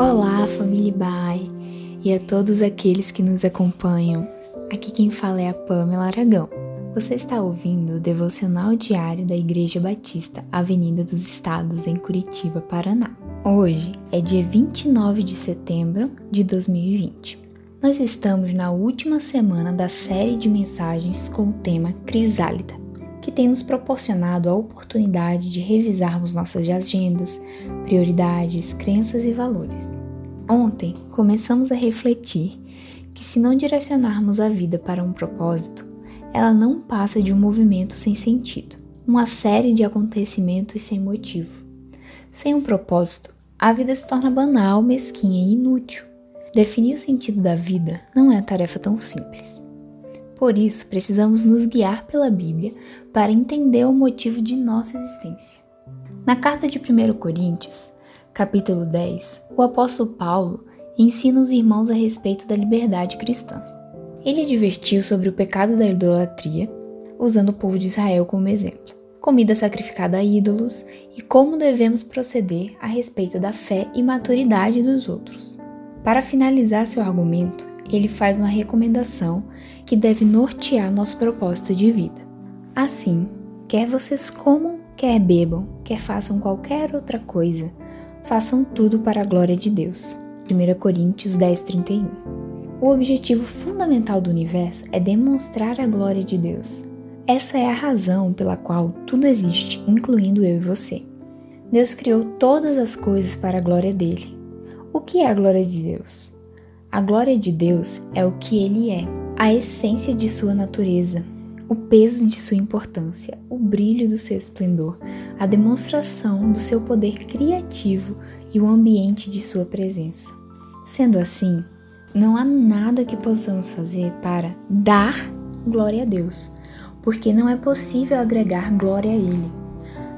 Olá, família Bai e a todos aqueles que nos acompanham. Aqui quem fala é a Pamela Aragão. Você está ouvindo o devocional diário da Igreja Batista, Avenida dos Estados, em Curitiba, Paraná. Hoje é dia 29 de setembro de 2020. Nós estamos na última semana da série de mensagens com o tema Crisálida que tem nos proporcionado a oportunidade de revisarmos nossas agendas, prioridades, crenças e valores. Ontem começamos a refletir que, se não direcionarmos a vida para um propósito, ela não passa de um movimento sem sentido, uma série de acontecimentos sem motivo. Sem um propósito, a vida se torna banal, mesquinha e inútil. Definir o sentido da vida não é tarefa tão simples. Por isso, precisamos nos guiar pela Bíblia para entender o motivo de nossa existência. Na carta de 1 Coríntios, capítulo 10, o apóstolo Paulo ensina os irmãos a respeito da liberdade cristã. Ele advertiu sobre o pecado da idolatria, usando o povo de Israel como exemplo, comida sacrificada a ídolos e como devemos proceder a respeito da fé e maturidade dos outros. Para finalizar seu argumento, ele faz uma recomendação que deve nortear nosso propósito de vida. Assim, quer vocês comam, quer bebam, quer façam qualquer outra coisa, façam tudo para a glória de Deus. 1 Coríntios 10:31. O objetivo fundamental do universo é demonstrar a glória de Deus. Essa é a razão pela qual tudo existe, incluindo eu e você. Deus criou todas as coisas para a glória dele. O que é a glória de Deus? A glória de Deus é o que Ele é, a essência de sua natureza, o peso de sua importância, o brilho do seu esplendor, a demonstração do seu poder criativo e o ambiente de sua presença. Sendo assim, não há nada que possamos fazer para dar glória a Deus, porque não é possível agregar glória a Ele.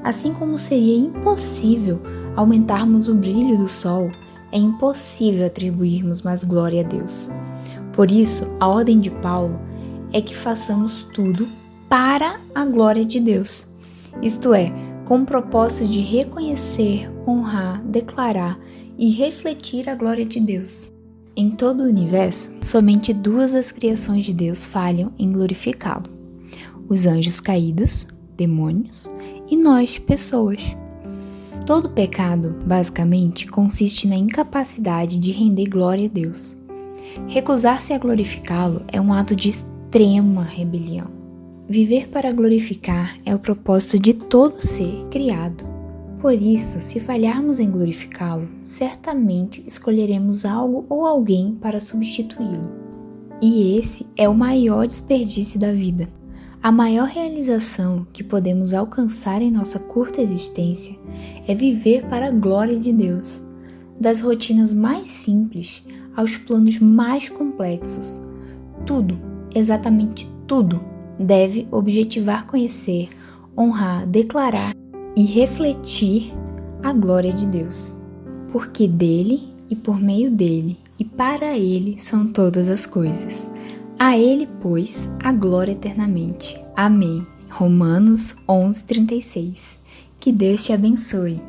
Assim como seria impossível aumentarmos o brilho do sol é impossível atribuirmos mais glória a Deus. Por isso, a ordem de Paulo é que façamos tudo para a glória de Deus, isto é, com o propósito de reconhecer, honrar, declarar e refletir a glória de Deus. Em todo o universo, somente duas das criações de Deus falham em glorificá-lo: os anjos caídos, demônios, e nós, pessoas. Todo pecado, basicamente, consiste na incapacidade de render glória a Deus. Recusar-se a glorificá-lo é um ato de extrema rebelião. Viver para glorificar é o propósito de todo ser criado. Por isso, se falharmos em glorificá-lo, certamente escolheremos algo ou alguém para substituí-lo. E esse é o maior desperdício da vida. A maior realização que podemos alcançar em nossa curta existência é viver para a glória de Deus, das rotinas mais simples aos planos mais complexos. Tudo, exatamente tudo, deve objetivar conhecer, honrar, declarar e refletir a glória de Deus. Porque dele e por meio dele e para ele são todas as coisas. A Ele, pois, a glória eternamente. Amém. Romanos 11:36. Que Deus te abençoe.